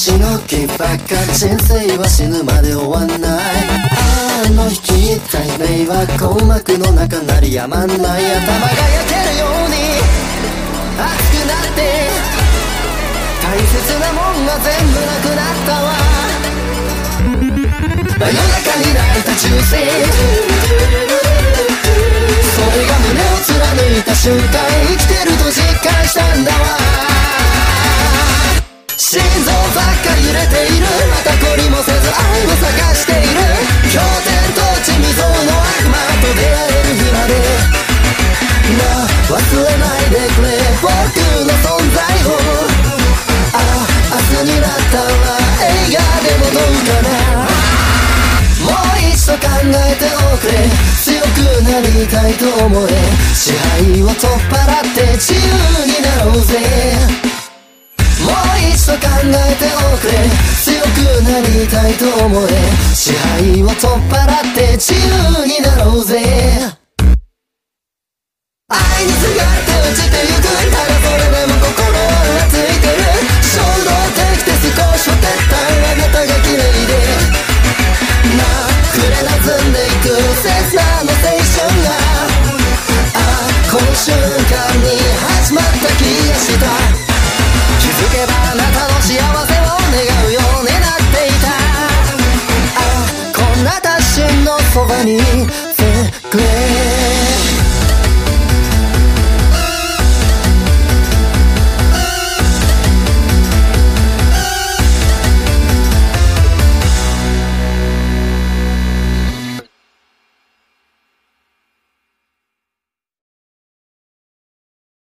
しのきばっか人生は死ぬまで終わんない。あの日聞いた夢は鼓膜の中鳴りやまんない頭が焼けるように。熱くなって大切なもんが全部なくなったわ。真夜中に泣いた忠誠それが胸を貫いた瞬間。えておくれ。強くなりたいと思え。支配を取っ払って自由になろうぜ。もう一度考えておくれ。強くなりたいと思え。支配を取っ払って自由になろうぜ。愛にすがって落ちてゆく瞬間に始まった気がした。気づけばあなたの幸せ